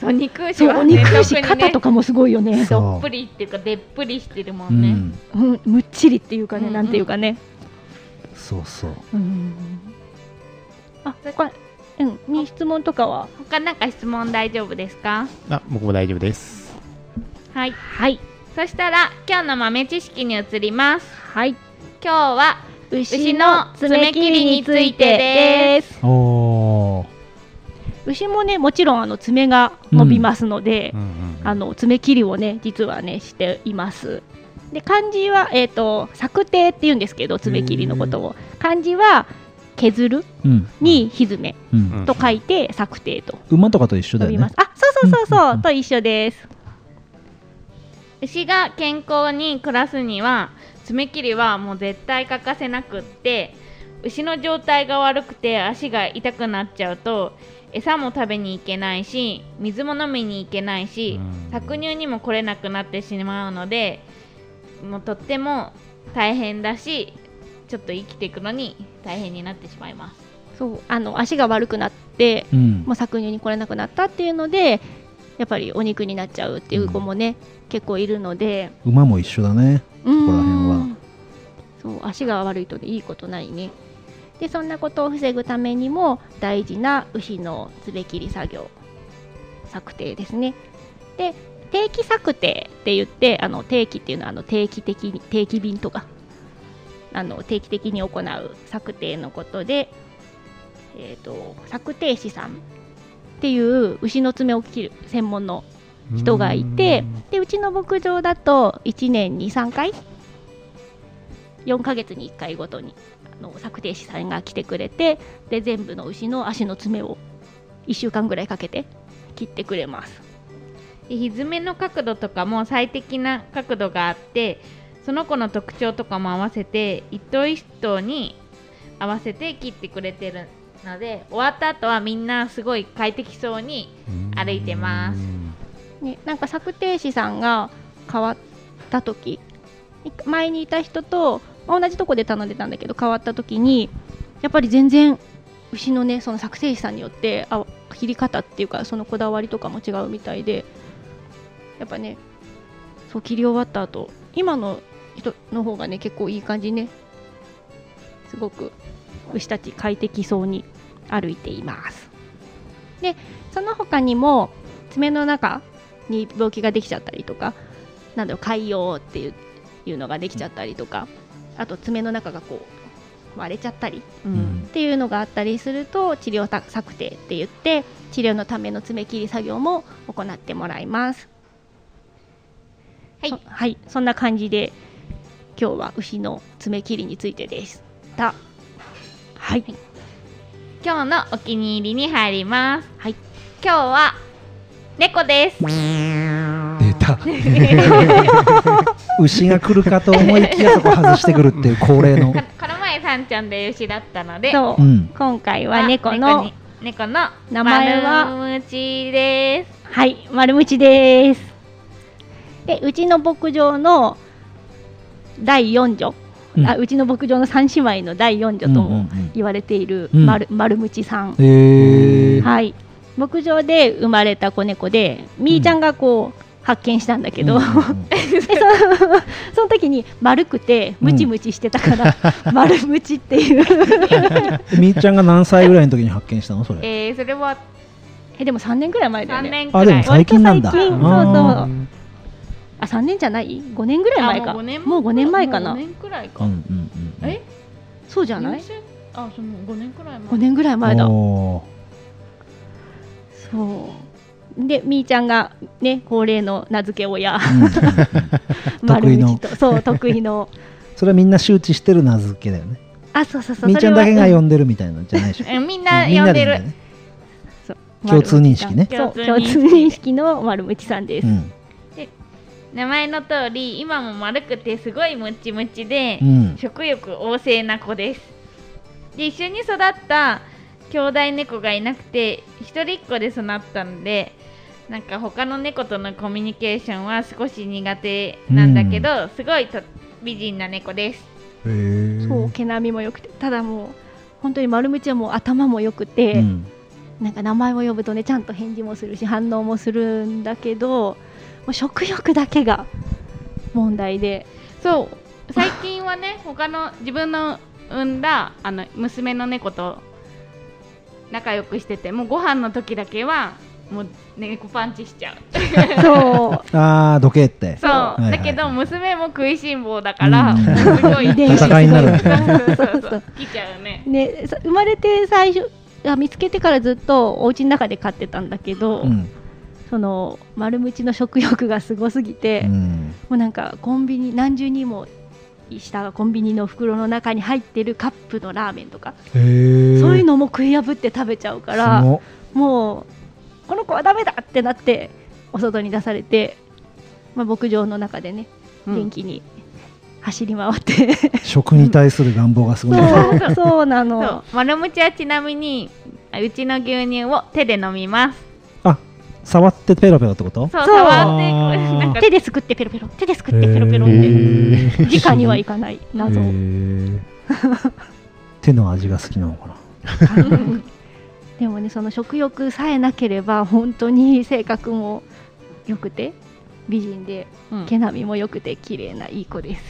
S4: そう肉牛
S3: そうお肉牛
S4: 特にね。
S3: 肩とかもすごいよね。
S4: どっぷりっていうかでっぷりしてるも
S1: うん。
S4: ね、
S1: ん。
S3: うん、むっちりっていうかね、
S4: うん。
S3: なんていうかね。
S1: そうそう。
S3: うん。あ、これ、うん、に質問とかは？
S4: 他なんか質問大丈夫ですか？
S2: あ僕も大丈夫です
S4: はい
S3: はい。
S4: そしたら今日の豆知識に移ります
S3: はい。
S4: 今日は
S3: 牛の爪切りについてです。
S1: おー
S3: 牛もね、もちろんあの爪が伸びますので、
S2: うんうんうん
S3: あの爪切りをね、実はね、しています。で、漢字は、えっ、と、作定って言うんですけど、爪切りのことを。漢字は削る？
S1: うん。
S3: にひずめ。
S1: うん。
S3: と書いて、作定と。
S1: 馬とかと一緒だよね。
S3: あ、そうそうそうそう、
S1: うんうんうん。
S3: と一緒です。
S4: 牛が健康に暮らすには爪切りはもう絶対欠かせなくって牛の状態が悪くて足が痛くなっちゃうと餌も食べに行けないし水も飲みに行けないし
S2: うん。
S4: 搾乳にも来れなくなってしまうのでもうとっても大変だしちょっと生きていくのに大変になってしまいます。
S3: そうあの足が悪くなって
S1: うん。
S3: もう搾乳に来れなくなったっていうのでやっぱりお肉になっちゃうっていう子もね、結構いるので。
S1: 馬も一緒だね
S3: こ
S1: こら辺は。
S3: そう足が悪いといいことないね。でそんなことを防ぐためにも大事な牛の爪切り作業策定ですね。で定期策定って言ってあの定期っていうのはあの定期的に定期便とかあの定期的に行う策定のことで、えー、と策定士さんっていう牛の爪を切る専門の人がいてでうちの牧場だと1年に3回4ヶ月に1回ごとにあの策定士さんが来てくれてで全部の牛の足の爪を1週間ぐらいかけて切ってくれます。
S4: でひずめの角度とかも最適な角度があってその子の特徴とかも合わせて一頭一頭に合わせて切ってくれてるので終わった後はみんなすごい快適そうに歩いてます。
S3: ね、なんか策定士さんが変わった時前にいた人と同じとこで頼んでたんだけど変わった時にやっぱり全然牛のねその作成士さんによってあ切り方っていうかそのこだわりとかも違うみたいでやっぱねそう切り終わった後今の人の方がね結構いい感じね。すごく牛たち快適そうに歩いています。でその他にも爪の中に病気ができちゃったりとかなんだろう潰瘍っていういうのができちゃったりとかあと爪の中がこう割れちゃったり
S4: う
S1: うん。ん
S3: っていうのがあったりすると治療策定って言って治療のための爪切り作業も行ってもらいます。
S4: はい。
S3: そはい、そんな感じで今日は牛の爪切りについてでした。はい、
S4: 今日のお気に入りに入ります。
S3: はい。
S4: 今日は猫です。
S1: 出た。牛が来るかと思いきやそこ外してくるっていう恒例の。
S4: この前さんちゃんで牛だったので
S3: そう、
S1: うん。
S3: 今回は猫
S4: あ
S3: の
S4: に猫の
S3: 名前は？
S4: 丸ムチです。
S3: はい丸ムチです。でうちの牧場の第四女、
S1: うん。
S3: あうちの牧場の三姉妹の第四女とも
S1: うんうんうん。
S3: 言われている
S1: うん。
S3: 丸,、丸ムチさん。
S1: えー。
S3: はい、牧場で生まれた子猫でみーちゃんがこう、発見したんだけど、
S1: うんうんうん。
S3: でそ その時に丸くてムチムチしてたから、丸ムチっていう。
S1: え みーちゃんが何歳ぐらいの時に発見したの？それ。
S4: えー、それは
S3: えでも3年ぐらい前だよ
S4: 3
S3: ね
S4: 年くらい。
S1: あでも最近なんだ。
S3: そうそうあ3年じゃない？5年ぐらい前か。
S4: あもう5年？
S3: もう5年前かな。
S4: もう5年くらいか、
S1: うんうんうんうん。
S4: え？
S3: そうじゃない？
S4: あその5年くらい前。
S3: 5年ぐらい前だ。そう。でみーちゃんがね恒例の名付け親。
S1: 得意の。
S3: そう得意の。
S1: それはみんな周知してる名付けだよね。
S3: あそうそうそう。
S1: みーちゃんだけが呼んでるみたいなんじゃないでしょ？
S4: えみんな呼でる。
S1: なんでいいんだよね
S3: そう。
S1: 共通認識ね。
S3: そう
S4: 共
S3: 共通
S4: 通認識
S3: の丸ムチさんです、
S1: うん
S4: 名前の通り今も丸くてすごいムチムチで、
S1: うん。
S4: 食欲旺盛な子です。で一緒に育った兄弟猫がいなくて一人っ子で育ったのでなんか他の猫とのコミュニケーションは少し苦手なんだけど、すごいと美人な猫です。
S3: そう毛並みも良くてただもう本当に丸ムチはもう頭も良くて、
S1: うん。
S3: なんか名前を呼ぶとねちゃんと返事もするし反応もするんだけどもう食欲だけが問題で。
S4: そう最近はね 他の自分の産んだあの娘の猫と仲良くしててもうご飯の時だけはもう猫パンチしちゃう。
S3: そう。
S1: ああ、どけって。
S4: そう、
S1: はいはい
S4: だけど娘も食いしん坊だから、
S1: うん。
S4: すごい
S3: 遺伝子
S1: 戦いになる
S4: そう
S1: ね。
S4: そう。来ちゃうね。
S3: ね、さ生まれて最初あ見つけてからずっとお家の中で飼ってたんだけど、
S1: うん。
S3: その丸ムチの食欲がすごすぎて、も
S1: うん。
S3: うなんかコンビニ何重にもしたコンビニの袋の中に入ってるカップのラーメンとか。そういうのも食い破って食べちゃうからもうこの子はダメだってなってお外に出されて、まあ、牧場の中でね
S4: うん
S3: 元気に走り回って、
S1: 食に対する願望がすごい。
S3: そうそうなの
S4: 丸ムチはちなみにうちの牛乳を手で飲みます
S1: あ、触ってペロペロってこと？
S4: そう触って
S3: 手ですくってペロペロ。手ですくってペロペロ。っ
S1: へ
S3: て
S1: ー
S3: 直にはいかない。謎。
S1: 手の味が好きなのかな？
S3: でもねその食欲さえなければ本当に性格も良くて美人で
S4: うん
S3: 毛並みも良くて綺麗ないい子です。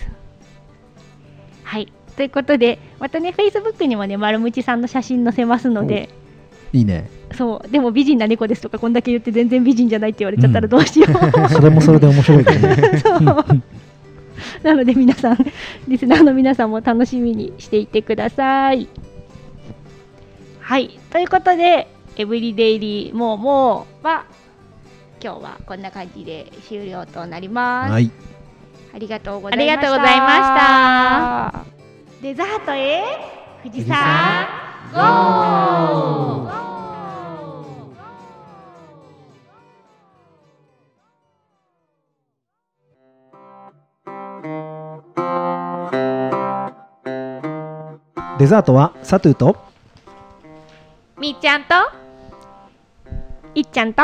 S3: はい。ということでまたねフェイスブックにもね丸ムチさんの写真載せますので。
S1: いいね。
S3: そうでも美人な猫ですとかこんだけ言って全然美人じゃないって言われちゃったらどうしよう、
S1: それもそれで面白いけどね。
S3: なので皆さんリスナーの皆さんも楽しみにしていてください。はいということでエブリデイリーもうもうは今日はこんな感じで終了となります。
S1: はい。
S3: ありがとうございました。
S4: ありがとうございま
S3: した。デザートへ富士山ゴー
S1: デザートはサトゥーと？
S4: みーちゃんと？
S3: いっちゃんと？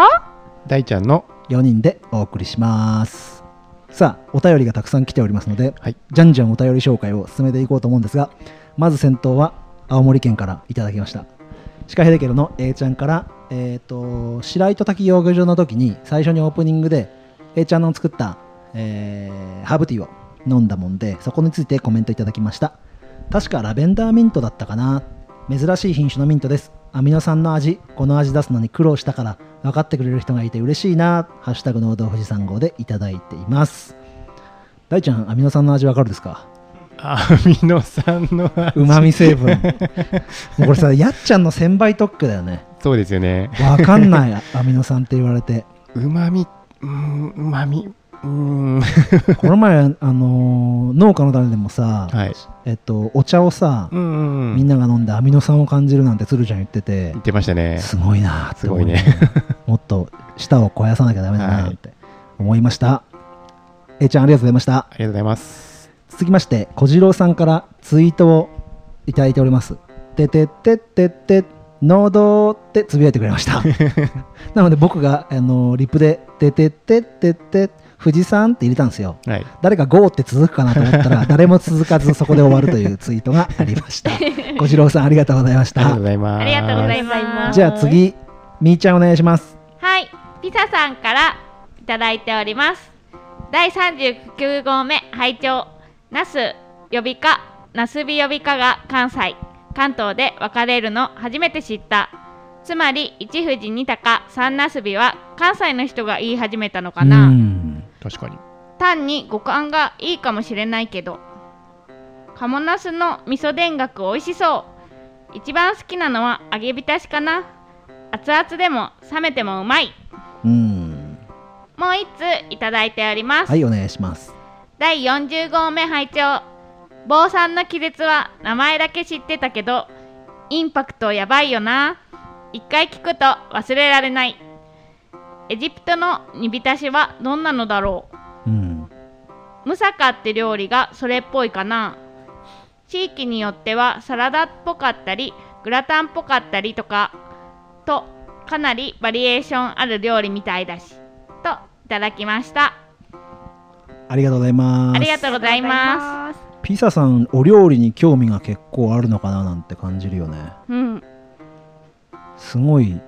S2: 大ちゃんの
S1: ？4人でお送りします。さあ、お便りがたくさん来ておりますので、
S2: はい。
S1: じゃんじゃんお便り紹介を進めていこうと思うんですが、まず先頭は青森県からいただきました。シカヘデケロの A ちゃんから、えー、と白糸滝養魚場の時に最初にオープニングで A ちゃんの作った、えーハーブティーを飲んだもんでそこについてコメントいただきました。確かラベンダーミントだったかな。珍しい品種のミントです。アミノ酸の味この味出すのに苦労したから分かってくれる人がいて嬉しいな。ハッシュタグ農道富士山号でいただいています。大ちゃんアミノ酸の味わかるですか？
S2: アミノ酸の味。
S1: うまみ成分。もうこれさやっちゃんの1000倍特許だよね。
S2: そうですよね。
S1: わかんない。アミノ酸って言われて。
S2: うまみうーんうまみうーん。
S1: この前、あのー農家の種でもさ、
S2: はい。
S1: えっと、お茶をさ、
S2: うんうんうん。
S1: みんなが飲んでアミノ酸を感じるなんて鶴ちゃん言ってて
S2: 言ってましたね。
S1: すごいな
S2: すごいね。
S1: もっと舌を肥やさなきゃダメだなって思いました、A ちゃんありがとうございました。
S2: ありがとうございます。
S1: 続きまして小次郎さんからツイートをいただいております。ててってってって農道ってつぶやいてくれました。なので僕があのリップでててってってって富士山って入れたんですよ。
S2: はい。
S1: 誰か GO って続くかなと思ったら 誰も続かずそこで終わるというツイートがありました。小次郎さんありがとうございました。
S2: ありがとうございます。
S4: ありがとうございます。
S1: じゃあ次みーちゃんお願いします。
S4: はい、ピサさんからいただいております。第39号目拝聴ナス呼びかナスビ呼びかが関西関東で分かれるの初めて知った。つまり一富士二鷹三ナスビは関西の人が言い始めたのか
S1: う
S4: なん
S2: 確かに。
S4: 単に五感がいいかもしれないけど鴨ナスの味噌田楽美味しそう。一番好きなのは揚げ浸しかな。熱々でも冷めてもうまい。
S1: うん。
S4: もう一通いただいております、
S1: はいお願いします。
S4: 第40号目拝聴。坊さんの気絶は名前だけ知ってたけどインパクトやばいよな。一回聞くと忘れられないエジプトの煮浸しはどんなのだろ
S1: う？ん
S4: うムサカって料理がそれっぽいかな？地域によってはサラダっぽかったりグラタンっぽかったりとかとかなりバリエーションある料理みたいだしといただきました。
S1: ありがとうございます。
S4: ありがとうございます。
S1: ピサさんお料理に興味が結構あるのかななんて感じるよね。
S4: うん、
S1: すごい。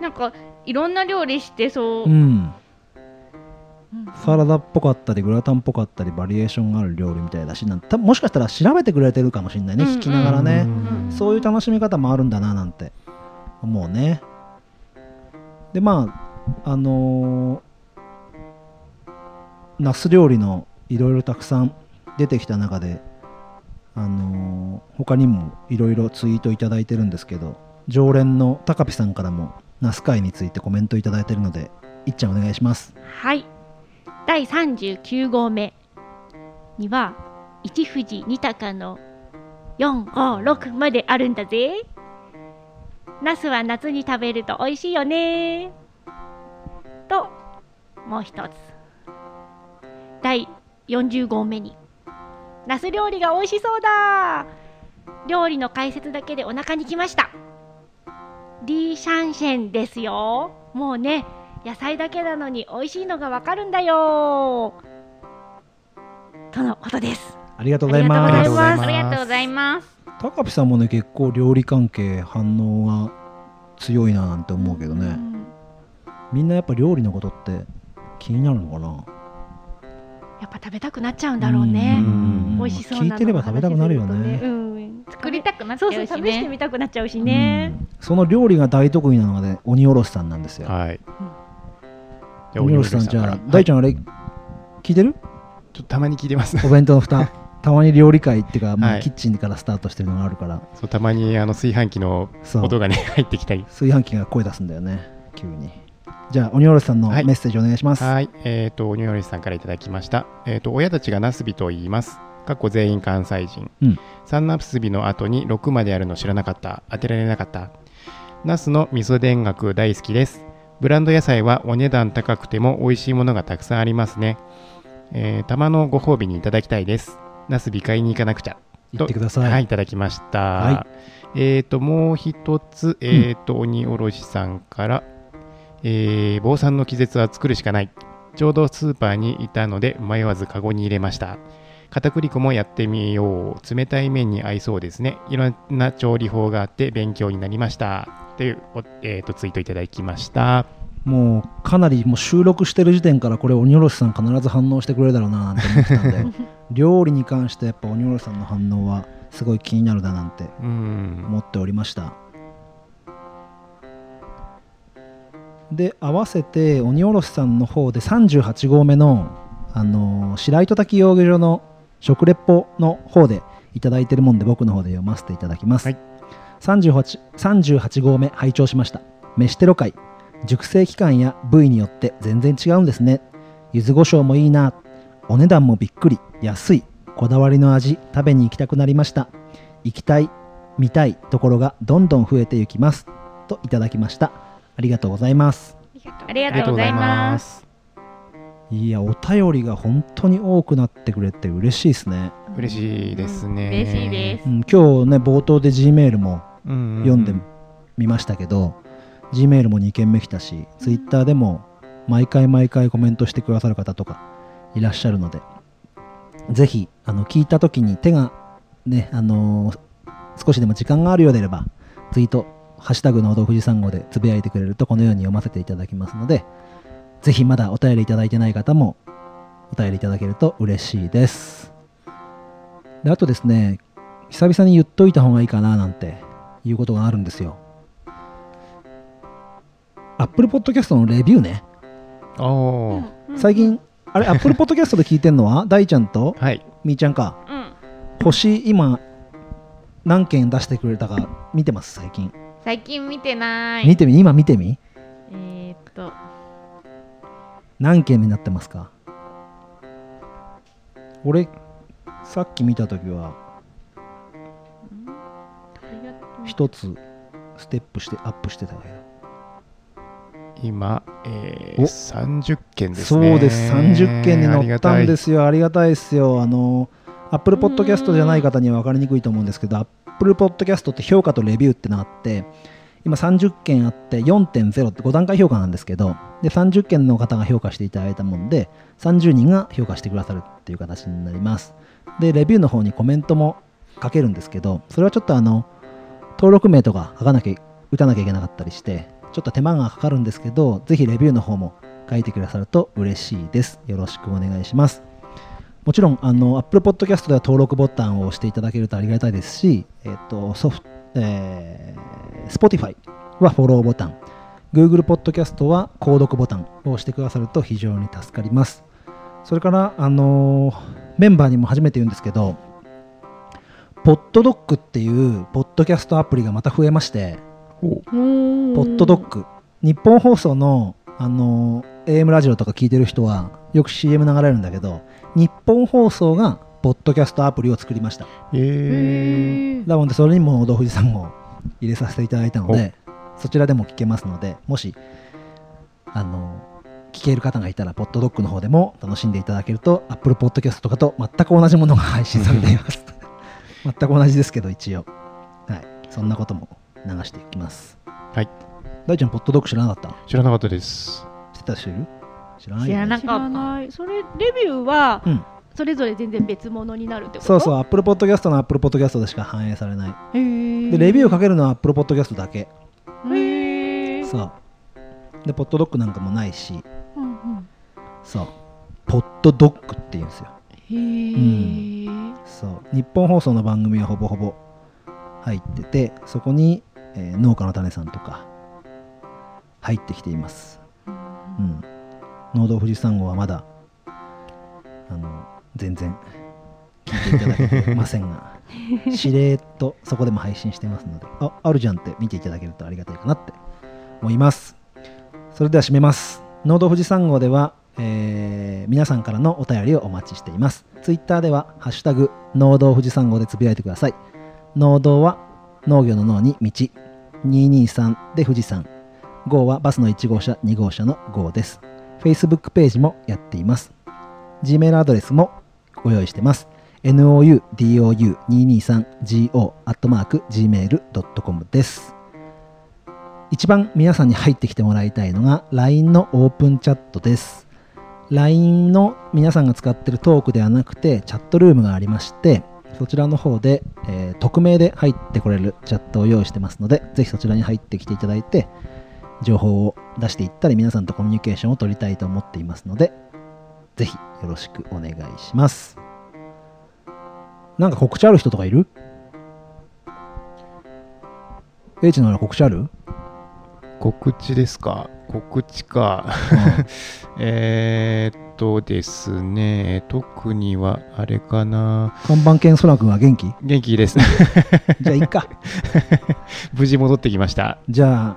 S4: なんかいろんな料理してそう、
S1: うん。サラダっぽかったりグラタンっぽかったりバリエーションがある料理みたいだしなんもしかしたら調べてくれてるかもしれないね、
S4: うん。
S1: 聞きながらね、
S2: うん。
S1: そういう楽しみ方もあるんだななんて思うね。でまああのーナス料理のいろいろたくさん出てきた中であのー他にもいろいろツイートいただいてるんですけど常連の高ピさんからもナス会についてコメントいただいてるのでいっちゃんお願いします。
S3: はい。第39号目には一富士二鷹の456まであるんだぜ。ナスは夏に食べると美味しいよね。ともう一つ。第40号目に。ナス料理が美味しそうだ。料理の解説だけでお腹にきました。リーシャンシェンですよ。もうね野菜だけなのに美味しいのがわかるんだよ。とのことです。
S1: ありがとうございま
S3: ありがとうござい
S1: す
S3: ます。
S4: ありがとうございます。
S1: 高ピさんもね結構料理関係反応が強いななんて思うけどね、
S3: うん。
S1: みんなやっぱ料理のことって気になるのかな？
S3: やっぱ食べたくなっちゃうんだろうね。
S1: ん。
S3: 美味しそうなの
S1: 聞いてれば食べたくなるよね。
S3: うん
S4: 作りたくなっちゃ
S3: そううそう
S4: し
S3: 試して
S4: ね
S3: みたくなっちゃうしね。
S1: うん。その料理が大得意なのがね鬼おろしさんなんですよ、
S2: はい。
S1: 鬼おろしさんじゃあ大ち
S2: ゃん
S1: あれ聞いてる？
S2: ちょっとたまに聞いてます。
S1: お弁当の蓋。たまに料理会っていうか、まあ
S2: はい。
S1: キッチンからスタートしてるのがあるから。
S2: そうたまにあの炊飯器の
S1: そう。
S2: 音がね入ってきたり。
S1: 炊飯器が声出すんだよね急に。じゃあ鬼おろしさんのメ
S2: はい。
S1: ッセージお願いします、
S2: はい、えっ、と、鬼おろしさんからいただきました。えっ、と、親たちがナスビと言います。かっこ全員関西人。
S1: うん
S2: 三ナスビの後に6まであるの知らなかった。当てられなかった。ナスの味噌田楽大好きです。ブランド野菜はお値段高くても美味しいものがたくさんありますね。えー、たまのご褒美にいただきたいです。ナスビ買いに行かなくちゃ。
S1: 言ってください、
S2: はい、いただきました。
S1: は
S2: えっ、と、もう一つ、えっ、と、鬼おろしさんから、えー、坊さんの気絶は作るしかない。ちょうどスーパーにいたので迷わずカゴに入れました。片栗粉もやってみよう。冷たい麺に合いそうですね。いろんな調理法があって勉強になりました。という、おえー、とツイートいただきました。
S1: もうかなりもう収録してる時点からこれ鬼おろしさん必ず反応してくれるだろうななんて思ってたんで 料理に関してやっぱ鬼おろしさんの反応はすごい気になるだなんて
S2: うん。
S1: 思っておりました。で合わせて鬼おろしさんの方で38号目の、あのー白糸滝養魚場の食レポの方でいただいてるもんで僕の方で読ませていただきます、
S2: はい。
S1: 38, 38号目拝聴しました。飯テロ会。熟成期間や部位によって全然違うんですね。柚子胡椒もいいな。お値段もびっくり。安い。こだわりの味。食べに行きたくなりました。行きたい見たいところがどんどん増えていきます。といただきました。ありがとうございます。
S4: ありがとうございます
S1: いやお便りが本当に多くなってくれて嬉しいですね、
S2: 嬉しいですね。
S4: 嬉しいです。
S1: うん、今日ね冒頭で G メールも
S2: 読
S1: 読んでみましたけど、G メールも2件目来たし Twitter でも毎回毎回コメントしてくださる方とかいらっしゃるのでぜひあの聞いた時に手がねあのー少しでも時間があるようであればツイートハッシュタグの富士山号でつぶやいてくれるとこのように読ませていただきますのでぜひまだお便りいただいてない方もお便りいただけると嬉しいです。であとですね久々に言っといた方がいいかななんていうことがあるんですよ。Apple Podcast のレビューね。最近あれ Apple Podcast で聞いてんのは大ちゃんと？
S2: はい。
S1: みーちゃんか？
S4: うん。
S1: 星今何件出してくれたか見てます最近。
S4: 最近見てない。
S1: 見てみ？今見てみ？
S4: えー、っと
S1: 何件になってますか？俺さっき見た時は一つステップしてアップしてたけど
S2: 今、えー、
S1: お。
S2: 30件です
S1: そう
S2: ね
S1: です。30件に乗ったんですすよ。ありがたいですよ。あの Apple Podcast じゃない方には分かりにくいと思うんですけど Apple Podcast って評価とレビューってのがあって今30件あって4.0って5段階評価なんですけどで30件の方が評価していただいたもんで30人が評価してくださるっていう形になります。でレビューの方にコメントも書けるんですけどそれはちょっとあの登録名とか書かなきゃ打たなきゃいけなかったりしてちょっと手間がかかるんですけどぜひレビューの方も書いてくださると嬉しいです。よろしくお願いします。もちろんあの Apple Podcast では登録ボタンを押していただけるとありがたいですし、えっとソフえー Spotify はフォローボタン。Google Podcast は購読ボタンを押してくださると非常に助かります。それから、あのーメンバーにも初めて言うんですけどポッドドッグっていうポッドキャストアプリがまた増えまして
S2: お。
S1: ポッドドッグ日本放送の、あのー AM ラジオとか聞いてる人はよく CM 流れるんだけど日本放送がポッドキャストアプリを作りました。
S2: えー、
S1: なのでそれにも農富士山を入れさせていただいたのでそちらでも聞けますのでもしあの聞ける方がいたらポッドドッグの方でも楽しんでいただけると Apple Podcast とかと全く同じものが配信されています。全く同じですけど一応。はい。そんなことも流していきます。
S2: はい。
S1: 大ちゃんポッドドッグ知らなかった？
S2: 知らなかったです。
S1: 知ってた人いる？知らない
S4: 知らな
S3: 知ら
S4: かった。
S3: ない。それレビューは
S1: うん
S3: それぞれ全然別物になるってこと？
S1: そうそう Apple Podcast の Apple Podcast でしか反映されない。でレビューをかけるのは Apple Podcast だけ。
S3: へー。
S1: そう。でポッドドッグなんかもないし。
S3: うんうん。
S1: そう。ポッドドッグって言うんですよ。
S3: へー。
S1: そう。日本放送の番組はほぼほぼ入っててそこに、えー農家の種さんとか入ってきています。うん農道富士山号はまだあの全然聞いていただけませんが しれーっとそこでも配信してますのでああるじゃんって見ていただけるとありがたいかなって思います。それでは締めます。農道富士山号では、えー皆さんからのお便りをお待ちしています。ツイッターでは「ハッシュタグ農道富士山号」でつぶやいてください。農道は農業の農に道。223で富士山。号はバスの1号車2号車の号です。Facebook ページもやっています。Gmail アドレスもご用意してます。noudou223go.gmail.com です。一番皆さんに入ってきてもらいたいのが LINE のオープンチャットです。LINE の皆さんが使ってるトークではなくてチャットルームがありましてそちらの方で、えー匿名で入ってこれるチャットを用意してますのでぜひそちらに入ってきていただいて情報を出していったり皆さんとコミュニケーションを取りたいと思っていますのでぜひよろしくお願いしますなんか告知ある人とかいる？H の告知ある、
S2: 告知ですか？告知か。えーっとですね、特にはあれかな。
S1: 看板犬空くんは元気？
S2: 元気です。
S1: じゃあいいか
S2: 無事戻ってきました。
S1: じゃあ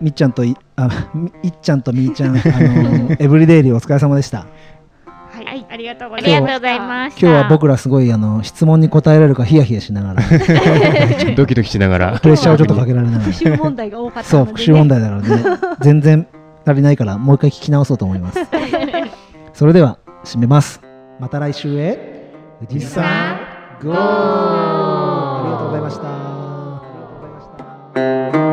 S1: みっちゃんといあみいっちゃんとみーちゃん、あのーエブリデイリーお疲れ様でした
S3: はい、ありがとうご
S4: あ
S3: ざいます。
S1: 今日は僕らすごいあの質問に答えられるかヒヤヒヤしながら。プ
S2: ドキドキしながら。
S1: レッシャーをちょっとかけられながら
S3: 復習問題が多かった
S1: そう
S3: ので、ね、
S1: 復習問題だからね全然足りないからもう一回聞き直そうと思います。それでは締めます。また来週へ。富士山ゴーありがとうございましたありがとうございました